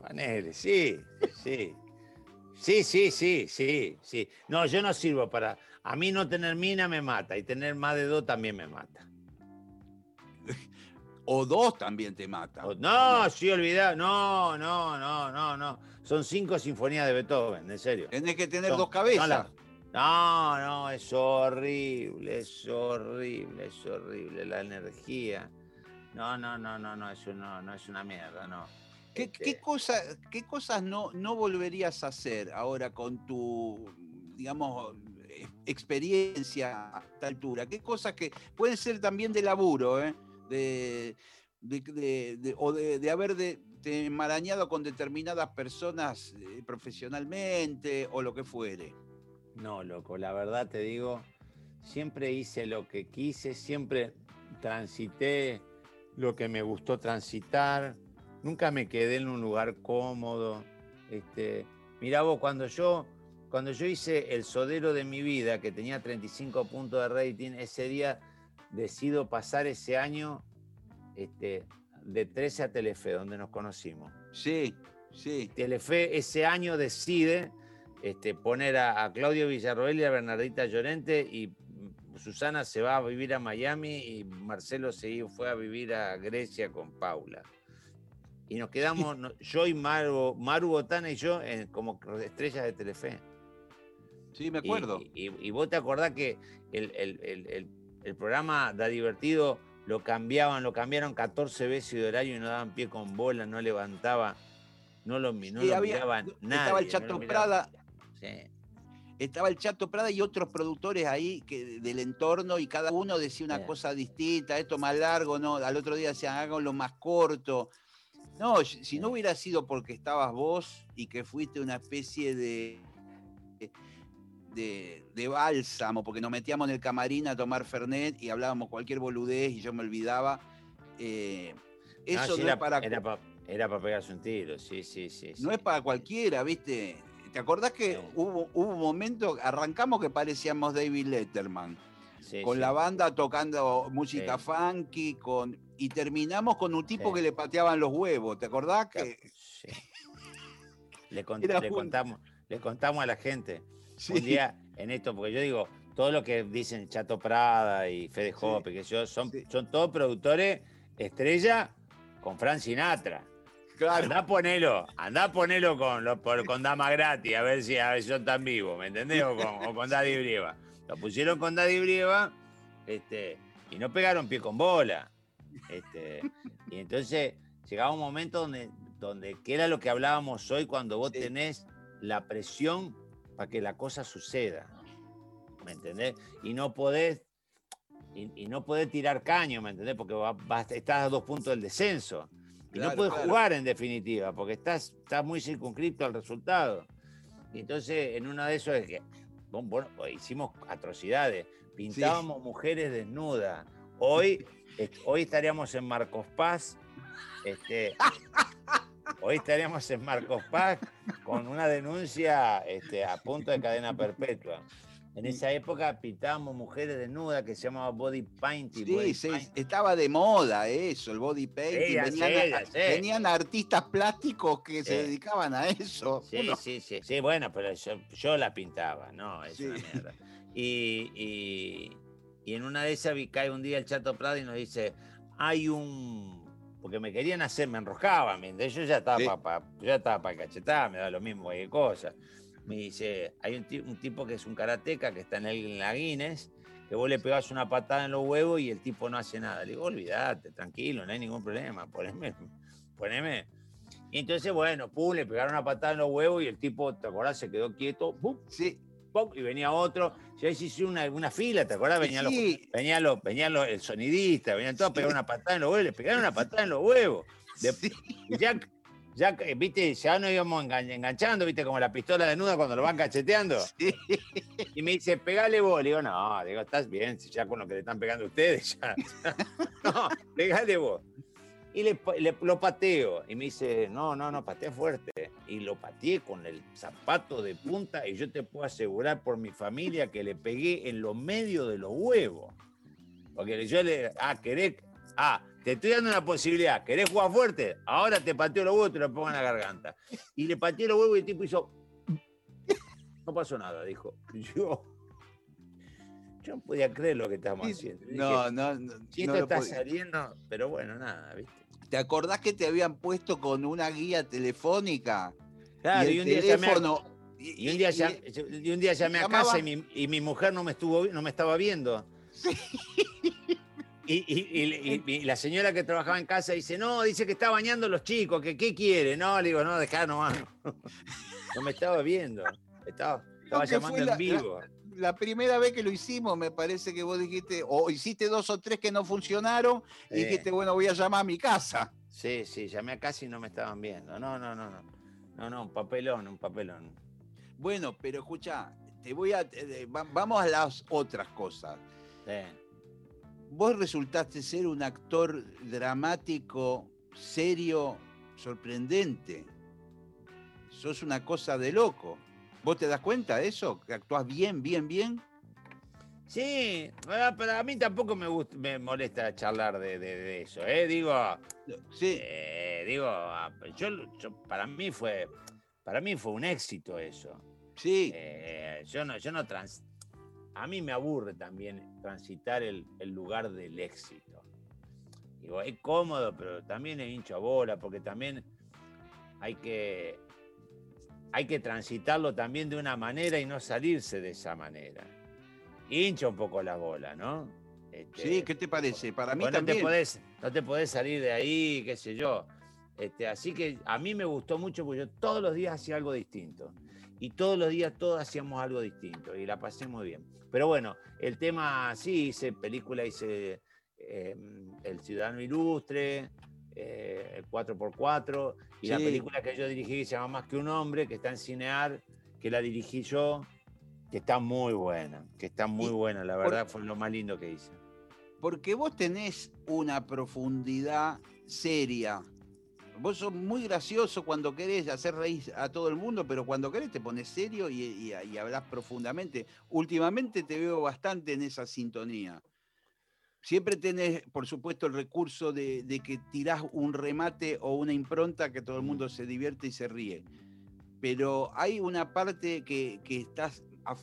Ponele, sí, sí. Sí, sí, sí, sí, sí. No, yo no sirvo para. A mí no tener mina me mata y tener más de dos también me mata. O dos también te matan. O- No, sí, olvidá. No, no, no, no, no. Son cinco sinfonías de Beethoven, en serio. Tenés que tener Son- dos cabezas. No, no, es horrible, es horrible, es horrible la energía. No, no, no, no, no, eso no, no es una mierda, no. ¿Qué, Este, qué cosa- qué cosas no, no volverías a hacer ahora con tu, digamos, eh, experiencia a esta altura? ¿Qué cosas que pueden ser también de laburo, eh? de, de- de- de- o de, de haber de, de enmarañado con determinadas personas eh, profesionalmente o lo que fuere? No, loco, la verdad te digo, siempre hice lo que quise, siempre transité lo que me gustó transitar, nunca me quedé en un lugar cómodo. Este, mirá vos, cuando yo, cuando yo hice el sodero de mi vida, que tenía 35 puntos de rating, ese día decido pasar ese año este, de 13 a Telefe, donde nos conocimos. Sí, sí. Telefe ese año decide este, poner a, a Claudio Villarroel y a Bernardita Llorente y Susana se va a vivir a Miami y Marcelo se fue a vivir a Grecia con Paula. Y nos quedamos, no- yo y Maru, Maru Botana y yo, en- como estrellas de Telefe. Sí, me acuerdo. Y, y vos te acordás que el, el- el- el- programa Da Divertido lo cambiaban, lo cambiaron 14 veces de horario y no daban pie con bola, no levantaba, no lo, no Sí, lo había- miraba estaba nadie. el Chato. Prada, Sí. estaba el Chato Prada y otros productores ahí que, del entorno y cada uno decía una Sí. cosa distinta, esto más largo, no, al otro día decían háganlo más corto. No, si si no Sí. hubiera sido porque estabas vos y que fuiste una especie de, de, de bálsamo, porque nos metíamos en el camarín a tomar Fernet y hablábamos cualquier boludez y yo me olvidaba. eh, eso no, es era, para, era pa- era para pegarse un tiro, sí, sí, sí. no sí. es para cualquiera, ¿viste? ¿Te acordás que hubo, hubo un momento, arrancamos que parecíamos David Letterman? Sí, con sí. la banda tocando música Sí. funky, con, y terminamos con un tipo que le pateaban los huevos, ¿te acordás? Que, Sí. Le, un- contamos, le contamos a la gente. Un día en esto, porque yo digo, todo lo que dicen Chato Prada y Fede. Hoppe, que yo, son, son todos productores estrella con Fran Sinatra. claro, Andá ponelo, andá ponelo con, con Dama Gratis, a ver si, a ver si son tan vivos, ¿me entendés? O con, o con Daddy Brieva. Lo pusieron con Daddy Brieva este, y no pegaron pie con bola. Este, y entonces llegaba un momento donde, donde, que era lo que hablábamos hoy, cuando vos Sí. tenés la presión para que la cosa suceda. ¿Me entendés? Y no podés, y, y no podés tirar caño, ¿me entendés? Porque va- va- estás a dos puntos del descenso. Y Claro, no puedes claro. jugar en definitiva, porque estás, estás muy circunscripto al resultado. Y entonces, en uno de esos es que bueno, bueno, hicimos atrocidades, pintábamos mujeres desnudas. Hoy, hoy estaríamos en Marcos Paz. Este, hoy estaríamos en Marcos Paz con una denuncia este, a punto de cadena perpetua. En esa época pintábamos mujeres desnudas que se llamaba body painting. sí, body estaba de moda eso, el body painting. Sí, venían, a- artistas plásticos que se dedicaban a eso. Sí, Uno- sí, sí, sí, bueno, pero yo, yo la pintaba, no, es una mierda. Y, y- y en una de esas vi- cae un día el Chato Prado y nos dice, hay un, porque me querían hacer, me enroscaban. Yo ya estaba para estaba para cachetar, me da lo mismo cualquier cosa. Me dice, hay un, ti- un tipo que es un karateca que está en, el, en la Guinness, que vos le pegás una patada en los huevos y el tipo no hace nada. Le digo, olvídate, tranquilo, no hay ningún problema, poneme, poneme. Y entonces, bueno, pum, le pegaron una patada en los huevos y el tipo, ¿te acordás? Se quedó quieto, pum, Sí, pum, y venía otro. Ya hizo una, una fila, ¿te acordás? Venían los sí, Venían los, venían los, el sonidista, venían todos a pegar una patada en los huevos, le pegaron una patada en los huevos. De- sí. y ya, ya, eh, viste, ya nos íbamos engan- enganchando, viste, como la pistola desnuda cuando lo van cacheteando. Sí. Y me dice, pegale vos. Le digo, no, digo, estás bien, ya con lo que le están pegando ustedes, ya. No, pegale vos. Y le, le- lo pateo. Y me dice, no, no, no, patea fuerte. Y lo pateé con el zapato de punta. Y yo te puedo asegurar por mi familia que le pegué en los medios de los huevos. Porque yo le, ah, querés, ah, te estoy dando una posibilidad. ¿Querés jugar fuerte? Ahora te pateo los huevos y te lo pongo en la garganta. Y le pateé los huevos y el tipo hizo. No pasó nada, dijo. Yo, yo no podía creer lo que estábamos haciendo. Dije, No, no, no. si no esto lo está podía. saliendo, pero bueno, nada, ¿viste? ¿Te acordás que te habían puesto con una guía telefónica? Claro, y un día llamé a, teléfono. y un día y- un día llamé a casa y mi, y mi mujer no me estuvo no me estaba viendo. Y, y- y- y- y la señora que trabajaba en casa dice, no, dice que está bañando a los chicos, que qué quiere. No, le digo, no, dejá nomás. No me estaba viendo. Estaba, llamando la- en vivo. La primera vez que lo hicimos, me parece que vos dijiste, o hiciste dos o tres que no funcionaron, y dijiste, bueno, voy a llamar a mi casa. Sí, sí, llamé a casa y no me estaban viendo. No, no, no, no. No, no, un papelón, un papelón. Bueno, pero escucha, te voy a. eh, va- vamos a las otras cosas. Sí. Vos resultaste ser un actor dramático, serio, sorprendente. Sos una cosa de loco. ¿Vos te das cuenta de eso? ¿Que actuás bien, bien, bien? Sí, ah, pero a mí tampoco me gusta, me molesta charlar de, de- de eso, ¿eh? Digo, Sí, eh, digo, ah, yo, yo- para mí fue, para mí fue un éxito eso. sí. Eh, yo no, yo no trans, a mí me aburre también transitar el, el lugar del éxito. Digo, es cómodo, pero también es hincho a bola, porque también hay que, hay que transitarlo también de una manera y no salirse de esa manera. Hincha un poco la bola, ¿no? Este, Sí, ¿qué te parece? Para mí vos no te, también. podés, no te podés salir de ahí, qué sé yo. Este, así que a mí me gustó mucho porque yo todos los días hacía algo distinto. Y todos los días todos hacíamos algo distinto y la pasé muy bien. Pero bueno, el tema, sí, hice película, hice eh, El Ciudadano Ilustre, eh, el 4x4, y la película que yo dirigí que se llama Más que un hombre, que está en Cinear, que la dirigí yo, que está muy buena, que está muy buena, la verdad fue lo más lindo que hice. Porque vos tenés una profundidad seria. Vos sos muy gracioso cuando querés hacer reír a todo el mundo, pero cuando querés te pones serio y, y, hablas profundamente. Últimamente te veo bastante en esa sintonía. Siempre tenés, por supuesto, el recurso de, que tirás un remate o una impronta que todo el mundo se divierte y se ríe. Pero hay una parte que, estás,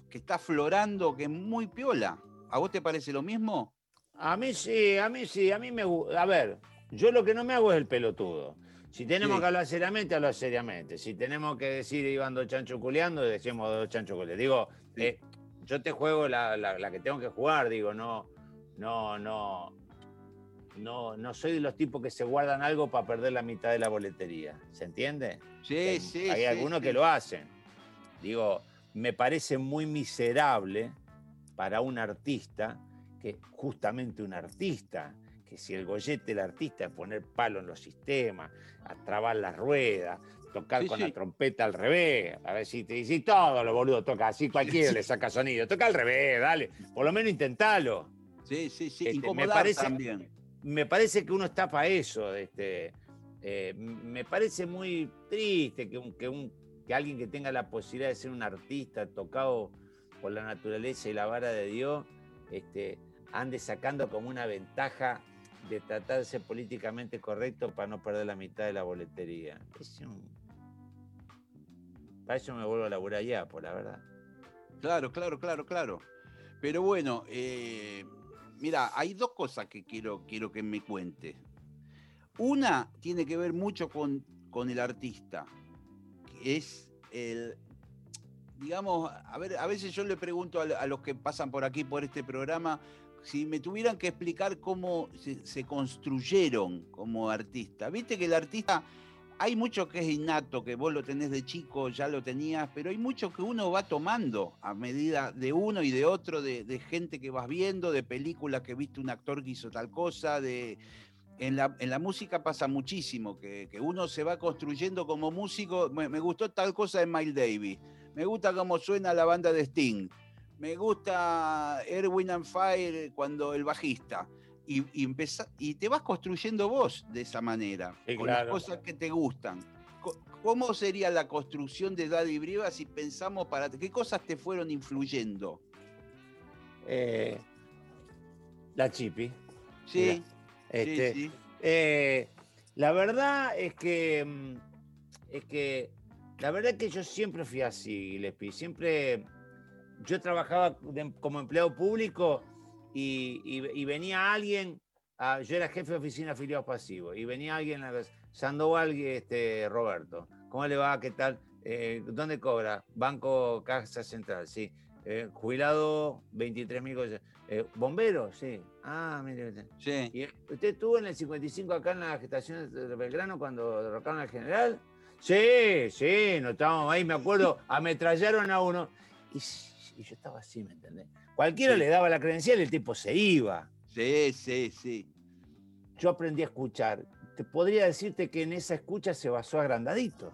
que está aflorando que es muy piola. ¿A vos te parece lo mismo? A mí sí, a mí sí, a mí me gusta. A ver, yo lo que no me hago es el pelotudo. Si tenemos Sí. que hablar seriamente, hablar seriamente. Si tenemos que decir iban dos chanchos culeando, decimos dos chanchos culeando. Digo, Sí. eh, yo te juego la, la- la que tengo que jugar, digo, no, no, no, no, no soy de los tipos que se guardan algo para perder la mitad de la boletería. ¿Se entiende? Sí, hay, sí. hay sí, algunos que lo hacen. Digo, me parece muy miserable para un artista, que justamente un artista, que si el gollete del artista es poner palo en los sistemas, a trabar las ruedas, tocar Sí, con sí. la trompeta al revés, a ver si te dice todo lo boludo toca así, cualquiera le saca sonido, toca al revés, dale, por lo menos intentalo. Sí, sí, sí. Este, me parece- también. me parece que uno está para eso. Este, eh, me parece muy triste que, un- que, un- que alguien que tenga la posibilidad de ser un artista tocado por la naturaleza y la vara de Dios, este, ande sacando como una ventaja de tratar de ser políticamente correcto para no perder la mitad de la boletería. Es un- Para eso me vuelvo a laburar ya, por la verdad. Claro, claro, claro, claro. Pero bueno, eh, mira, hay dos cosas que quiero, quiero que me cuente. Una tiene que ver mucho con, con el artista, es el, digamos, a ver, a veces yo le pregunto a los que pasan por aquí, por este programa, si me tuvieran que explicar cómo se, construyeron como artista. Viste que el artista, hay mucho que es innato, que vos lo tenés de chico, ya lo tenías, pero hay mucho que uno va tomando a medida de uno y de otro, de, gente que vas viendo, de películas que viste un actor que hizo tal cosa, de... En la, en la música pasa muchísimo, que, que uno se va construyendo como músico. Me, me gustó tal cosa de Miles Davis, me gusta cómo suena la banda de Sting, me gusta Erwin and Fire cuando el bajista. Y, y, empezá- y te vas construyendo vos de esa manera, Sí, con claro. las cosas que te gustan. ¿Cómo sería la construcción de Daddy Brieva si pensamos para qué cosas te fueron influyendo? Eh, la chipi. Sí, sí, Este, sí. eh, la verdad es que mm, es que la verdad es que yo siempre fui así, Gillespie. Siempre yo trabajaba de- como empleado público y, y- y venía alguien, a- yo era jefe de oficina de afiliados pasivos, y venía alguien a Sandoval, este, Roberto, ¿cómo le va? ¿Qué tal? Eh, ¿Dónde cobra? Banco Casa Central, sí. Eh, jubilado, 23 mil cosas. Eh, ¿Bombero? Sí. Ah, mire. mire. sí. ¿Y usted estuvo en el 55 acá en la gestación de Belgrano cuando derrocaron al general? Sí, sí, no estábamos ahí, me acuerdo, ametrallaron a uno. Y, y yo estaba así, ¿me entendés? Cualquiera Sí. le daba la credencial y el tipo se iba. Sí, sí, sí. Yo aprendí a escuchar. Te podría decirte que en esa escucha se basó agrandadito.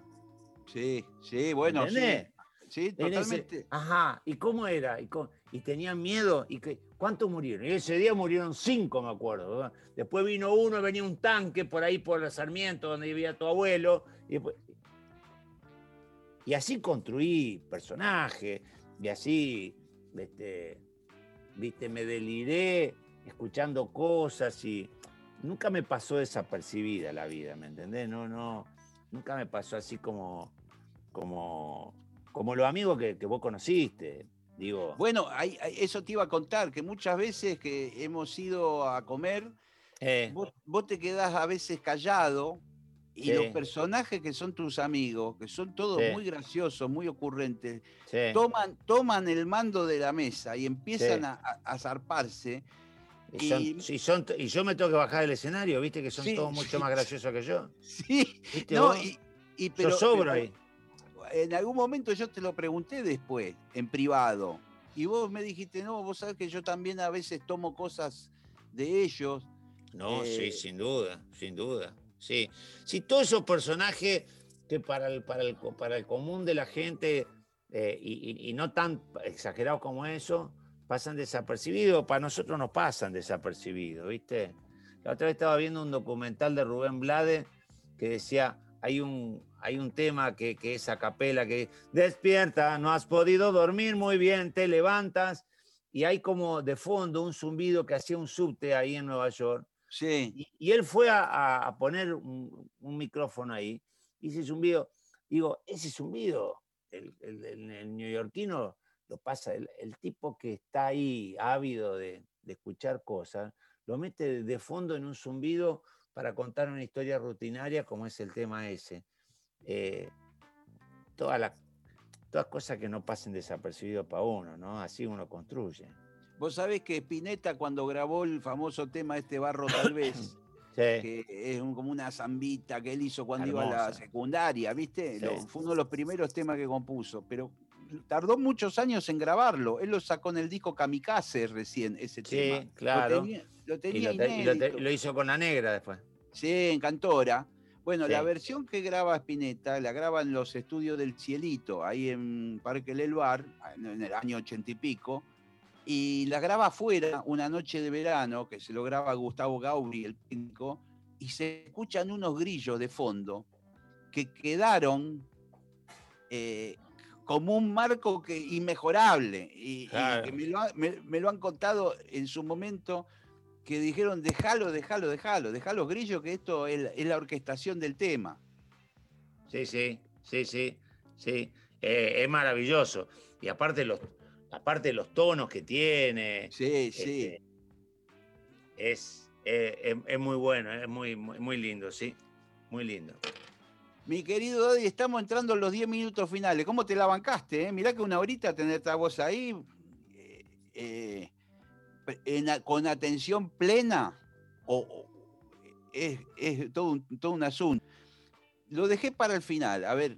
Sí, sí, bueno, sí. ¿Entendés? Sí, ese- totalmente. ajá, ¿y cómo era? ¿Y, cómo- y tenían miedo? ¿Y qué- cuántos murieron? Y ese día murieron cinco, me acuerdo. ¿verdad? Después vino uno, venía un tanque por ahí por el Sarmiento, donde vivía tu abuelo. Y, después- y así construí personajes, y así, este, viste, me deliré escuchando cosas y nunca me pasó desapercibida la vida, ¿me entendés? No, no, nunca me pasó así como, como, como los amigos que, que vos conociste, digo. Bueno, hay- hay- eso te iba a contar, que muchas veces que hemos ido a comer, Eh, vos, vos te quedás a veces callado y Sí. los personajes que son tus amigos, que son todos Sí. muy graciosos, muy ocurrentes, sí, toman, toman el mando de la mesa y empiezan a, zarparse. y, son- y- y son- y yo me tengo que bajar del escenario, viste que son todos mucho más graciosos que yo. Sí, ¿Viste no, y, y yo pero, sobro pero ahí. en algún momento yo te lo pregunté después, en privado, y vos me dijiste, no, vos sabés que yo también a veces tomo cosas de ellos. No, sí, Eh, sin duda, sin duda. Sí, sí todos esos personajes que para el, para el, para el común de la gente, eh, y, y- y no tan exagerados como eso, pasan desapercibidos. Para nosotros nos pasan desapercibidos, ¿viste? La otra vez estaba viendo un documental de Rubén Blade que decía, hay un, hay un tema que, que es a capela, que despierta, no has podido dormir muy bien, te levantas, y hay como de fondo un zumbido que hacía un subte ahí en Nueva York. Sí, Y, y él fue a, a- poner un, un micrófono ahí, y ese zumbido, digo, ese zumbido, el, el, el- el neoyorquino lo pasa, el, tipo que está ahí ávido de, de escuchar cosas, lo mete de fondo en un zumbido para contar una historia rutinaria como es el tema ese. Eh, todas las todas cosas que no pasen desapercibidos para uno, ¿no? Así uno construye. Vos sabés que Spinetta cuando grabó el famoso tema Este Barro Tal vez, Sí, que es un- como una zambita que él hizo cuando iba a la secundaria, ¿viste? Sí. Lo- fue uno de los primeros temas que compuso, pero tardó muchos años en grabarlo. Él lo sacó en el disco Kamikaze recién, ese Sí, tema. Lo claro. tenía, lo y, tenía lo, y lo te- inédito. lo hizo con la negra después. Sí, en Cantora. Bueno, Sí. la versión que graba Spinetta la graba en los estudios del Cielito, ahí en Parque El Bar, en el año ochenta y pico, y la graba afuera una noche de verano, que se lo graba Gustavo Gauri, el técnico, y se escuchan unos grillos de fondo que quedaron eh, como un marco que, inmejorable, y, que me lo, ha- me- me lo han contado en su momento que dijeron, déjalo, déjalo, déjalo, déjalo grillo, que esto es la, es la orquestación del tema. Sí, sí, sí, sí, sí. Eh, es maravilloso. Y aparte los, aparte los tonos que tiene, Sí, sí. este, es, eh, es, es muy bueno, es muy, muy, muy lindo, sí. Muy lindo. Mi querido Daddy, estamos entrando en los 10 minutos finales. ¿Cómo te la bancaste? Eh? Mirá que una horita tenerte a vos ahí eh, eh, en con atención plena. o- o- es es todo, un, todo un asunto. Lo dejé para el final. A ver,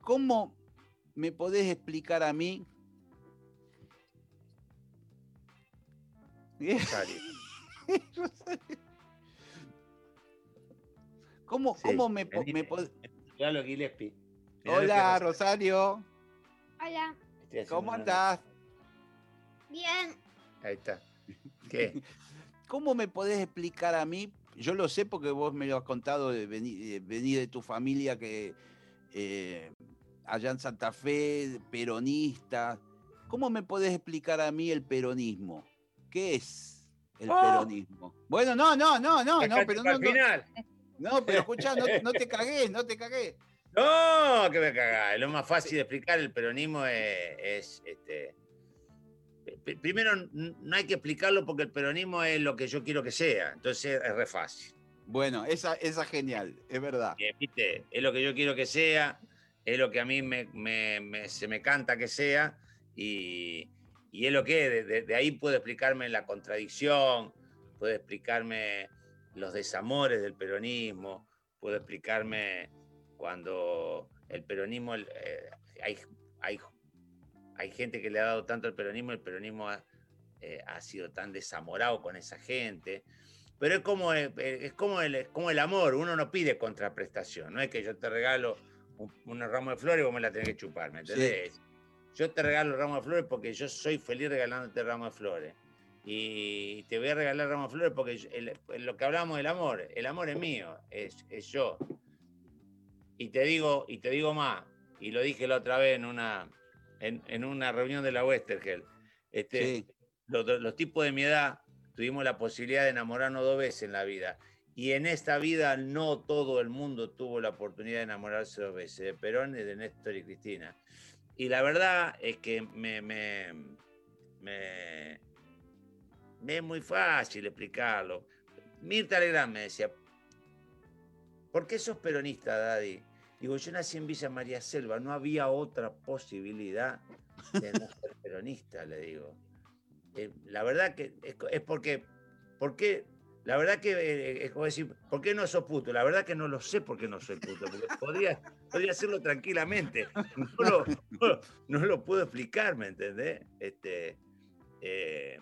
¿cómo me podés explicar a mí? Rosario. ¿Cómo, Sí, cómo me, vení. me pod- Hola. Rosario. Hola. Estoy haciendo ¿Cómo andás? Bien. Ahí está. ¿Qué? ¿Cómo me podés explicar a mí? Yo lo sé porque vos me lo has contado de venir de, venir de tu familia que eh, allá en Santa Fe, peronista. ¿Cómo me podés explicar a mí el peronismo? ¿Qué es el ¡Oh! peronismo? Bueno, no, no, no, no, no, pero no, al no, final. no, pero escuchá, no, no te cagués, no te cagués. No, que me cagás. Lo más fácil de explicar el peronismo es, es, este. Primero, no hay que explicarlo porque el peronismo es lo que yo quiero que sea. Entonces es re fácil. Bueno, esa, esa es genial, es verdad. Eh, ¿viste? Es lo que yo quiero que sea, es lo que a mí me, me- me- se me canta que sea, y, y es lo que es. De, de- ahí puedo explicarme la contradicción, puedo explicarme los desamores del peronismo, puedo explicarme cuando el peronismo, el, eh, hay, hay, hay gente que le ha dado tanto al peronismo, el peronismo ha, eh, ha sido tan desamorado con esa gente. Pero es como, eh, es, como el, es como el amor, uno no pide contraprestación, no es que yo te regalo un, un ramo de flores y vos me la tenés que chupar, ¿me Sí. Yo te regalo ramo de flores porque yo soy feliz regalándote ramo de flores. Y te voy a regalar ramo de flores porque el- lo que hablamos del amor, el amor es mío, es, es yo. Y te digo, y te digo más, y lo dije la otra vez en una, en, en una reunión de la Westergel. Este, Sí. los, los tipos de mi edad tuvimos la posibilidad de enamorarnos dos veces en la vida. Y en esta vida no todo el mundo tuvo la oportunidad de enamorarse dos veces, de Perón y de Néstor y Cristina. Y la verdad es que me, me, me- es muy fácil explicarlo. Mirta Legrand me decía, ¿por qué sos peronista, Daddy? Digo, yo nací en Villa María Selva, no había otra posibilidad de no ser peronista, le digo. Eh, la verdad que es, es porque, porque, la verdad que eh, es como decir, ¿por qué no sos puto? La verdad que no lo sé por qué no soy puto, porque podría, podría hacerlo tranquilamente. No lo, no, no lo puedo explicar, ¿me entendés? Este, eh,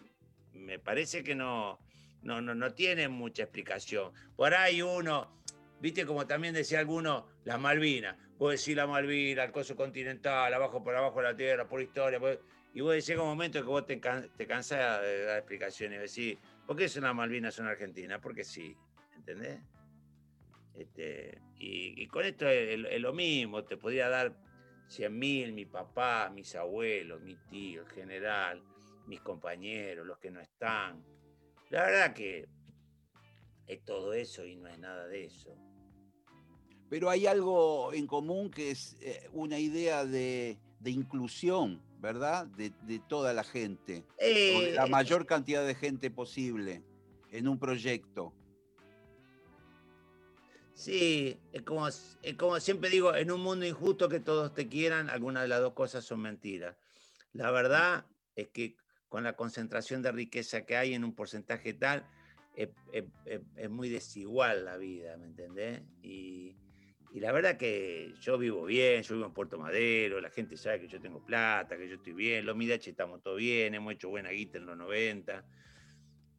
me parece que no, no, no, no tiene mucha explicación. Por ahí uno, viste como también decía alguno, las Malvinas. Vos decís la Malvina, el coso continental, abajo por abajo de la tierra, por historia. por- Y vos decís, llega un momento que vos te, can- te cansás de dar explicaciones. Decís, ¿por qué son las Malvinas, son Argentina? Porque sí, ¿entendés? Este, y, con esto es, lo mismo, te podía dar 100.000, mi papá, mis abuelos, mi tío, el general, mis compañeros, los que no están. La verdad que es todo eso y no es nada de eso. Pero hay algo en común que es eh, una idea de, de inclusión, ¿verdad? De, de toda la gente, o de la Eh, mayor cantidad de gente posible en un proyecto. Sí, es como, es como siempre digo, en un mundo injusto que todos te quieran, algunas de las dos cosas son mentiras. La verdad es que con la concentración de riqueza que hay en un porcentaje tal, es- es- es muy desigual la vida, ¿me entendés? Y, y la verdad que yo vivo bien, yo vivo en Puerto Madero, la gente sabe que yo tengo plata, que yo estoy bien, los Midache estamos todo bien, hemos hecho buena guita en los 90.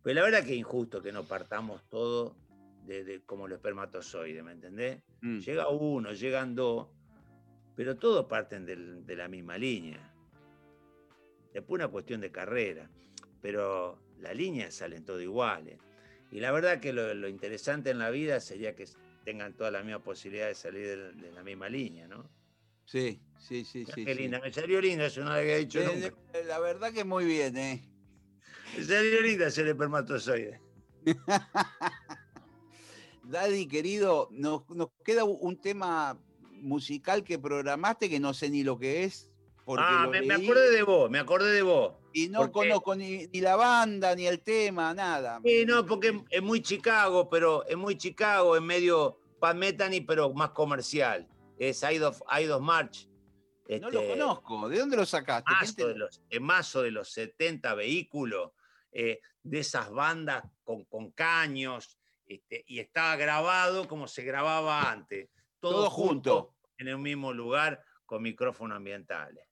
Pero la verdad que es injusto que no partamos todo de, de- como los espermatozoides, ¿me entendés? Mm. Llega uno, llegan dos, pero todos parten del- de la misma línea. Después una cuestión de carrera, pero las líneas salen todas iguales. Y la verdad que lo, lo interesante en la vida sería que tengan todas la misma posibilidad de salir de, de la misma línea, ¿no? Sí, sí, sí. Qué sí. linda, me salió linda, eso no lo había dicho Eh, nunca. eh, La verdad que muy bien, ¿eh? Me salió linda ser espermatozoide. Daddy, querido, nos, nos queda un tema musical que programaste que no sé ni lo que es, porque ah, me, acordé de vos, me acordé de vos. y no porque- conozco ni, ni la banda, ni el tema, nada. Sí, no, porque es muy Chicago, pero es muy Chicago, es medio Pat Metheny, pero más comercial. Es Eye of March. No lo Este, conozco. ¿De dónde lo sacaste? ¿Quién mazo de los, el mazo de los 70 vehículos, eh, de esas bandas con, con caños, este, y estaba grabado como se grababa antes, todo, Todo junto, junto. en el mismo lugar con micrófonos ambientales.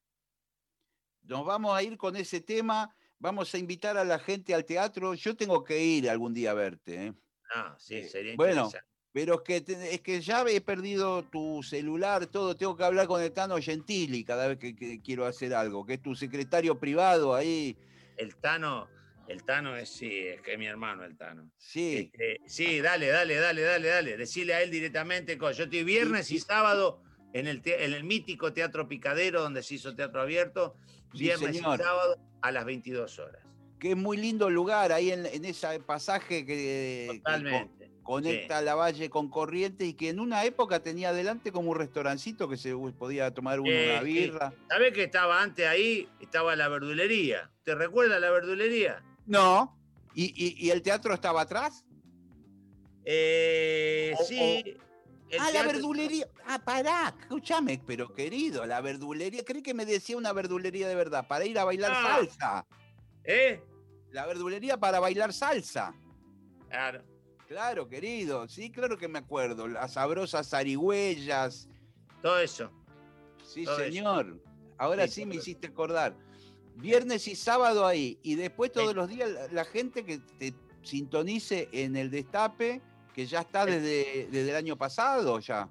Nos vamos a ir con ese tema. Vamos a invitar a la gente al teatro. Yo tengo que ir algún día a verte. ¿eh? Ah, sí, sería Bueno, interesante. Pero es que, te- es que ya he perdido tu celular, todo. Tengo que hablar con el Tano Gentili cada vez que, que quiero hacer algo, que es tu secretario privado ahí. El Tano, el Tano es, sí, es que es mi hermano el Tano. Sí. Este, sí, dale, dale, dale, dale, dale. Decirle a él directamente. Yo estoy viernes y sábado en el, te- en el mítico Teatro Picadero, donde se hizo teatro abierto. Viernes y sábado a las 22 horas. que es muy lindo lugar, ahí en, en ese pasaje que, que Totalmente. Co- conecta la valle con Corrientes y que en una época tenía adelante como un restaurancito que se podía tomar uno Eh, una sí. birra. ¿Sabés que estaba antes ahí? Estaba la verdulería. ¿Te recuerda la verdulería? No. ¿Y, y- y el teatro estaba atrás? Eh, O- sí. ah, la verdulería. Ah, pará, escúchame, pero querido, la verdulería. Creí que me decía una verdulería de verdad, para ir a bailar Ah. salsa. ¿Eh? La verdulería para bailar salsa. Claro. Claro, querido. Sí, claro que me acuerdo. Las sabrosas zarigüeyas. Todo eso. Sí, Todo eso. señor. Ahora Sí, sí me hiciste acordar. Viernes y sábado ahí. Y después todos los días la, la gente que te sintonice en el destape, que ya está desde, desde el año pasado ya.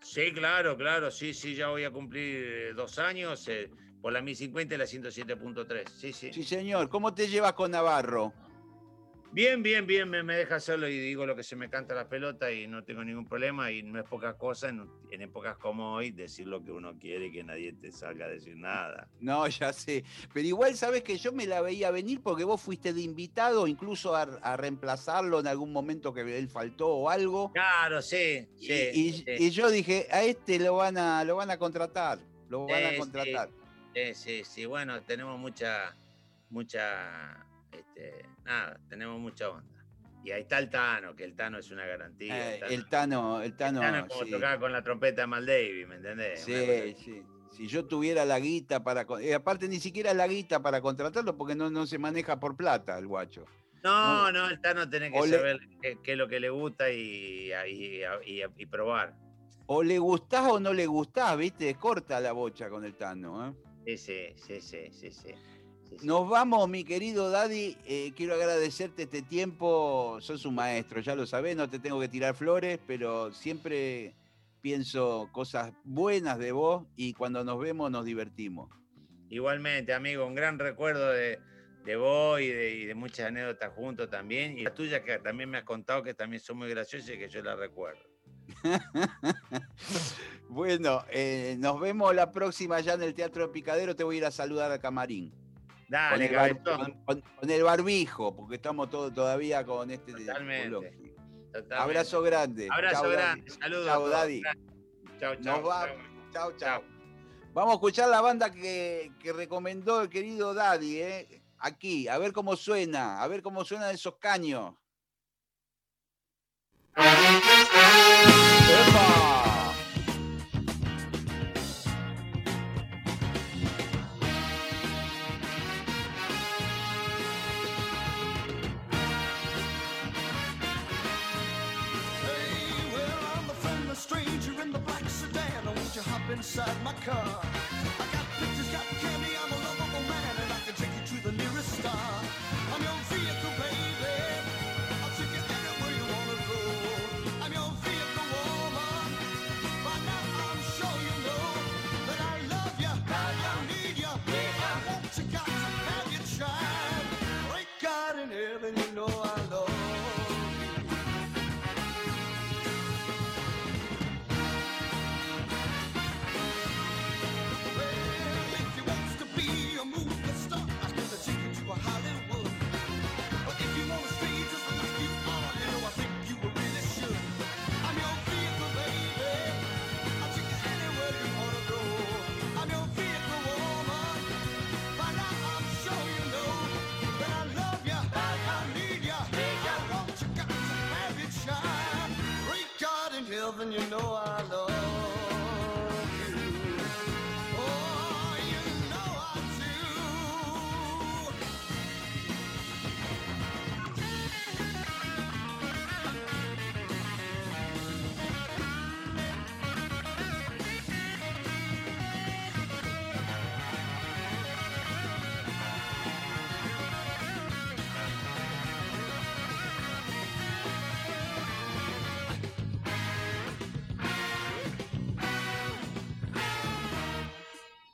Sí, claro, claro. Sí, sí, ya voy a cumplir eh, dos años eh, por la 1050 y la 107.3. Sí, sí. Sí, señor. ¿Cómo te llevas con Navarro? Bien, bien, bien. Me, me deja hacerlo y digo lo que se me canta la pelota y no tengo ningún problema. Y no es poca cosa en, en épocas como hoy decir lo que uno quiere y que nadie te salga a decir nada. No, ya sé. Pero igual sabes que yo me la veía venir porque vos fuiste de invitado, incluso a, a reemplazarlo en algún momento que él faltó o algo. Claro, sí. Y, sí, y- sí. y yo dije, a este lo van a, lo van a contratar. Lo van Sí, a contratar. Sí, sí, sí. Bueno, tenemos mucha, mucha, este, nada, tenemos mucha onda. Y ahí está el Tano, que el Tano es una garantía. Eh, el Tano, el Tano. Como sí. tocaba con la trompeta de Maldavi, ¿me entendés? Sí, sí. Si yo tuviera la guita para. eh, aparte, ni siquiera la guita para contratarlo porque no, no se maneja por plata el guacho. No, no, el Tano tiene que saber qué, qué es lo que le gusta y, y- y- y probar. O le gustás o no le gustás, ¿viste? Corta la bocha con el Tano. ¿eh? Sí, sí, sí, sí, sí, sí. Nos vamos, mi querido Daddy. Eh, quiero agradecerte este tiempo. Sos un maestro, ya lo sabés, no te tengo que tirar flores, pero siempre pienso cosas buenas de vos y cuando nos vemos nos divertimos. Igualmente, amigo, un gran recuerdo de, de vos y de, y de muchas anécdotas juntos también. Y las tuyas que también me has contado que también son muy graciosas y que yo las recuerdo. Bueno, eh, nos vemos la próxima ya en el Teatro Picadero. Te voy a ir a saludar al camarín. Con, el bar- cabezón. con- con- con el barbijo, porque estamos todos todavía con este. Totalmente. Abrazo grande. Abrazo Chau, Daddy. grande. Saludos. todos. Daddy. Chau, Nos chau. vamos. A escuchar la banda que, que recomendó el querido Daddy, ¿eh? Aquí, a ver cómo suena, a ver cómo suenan esos caños. ¡Epa! Inside my car?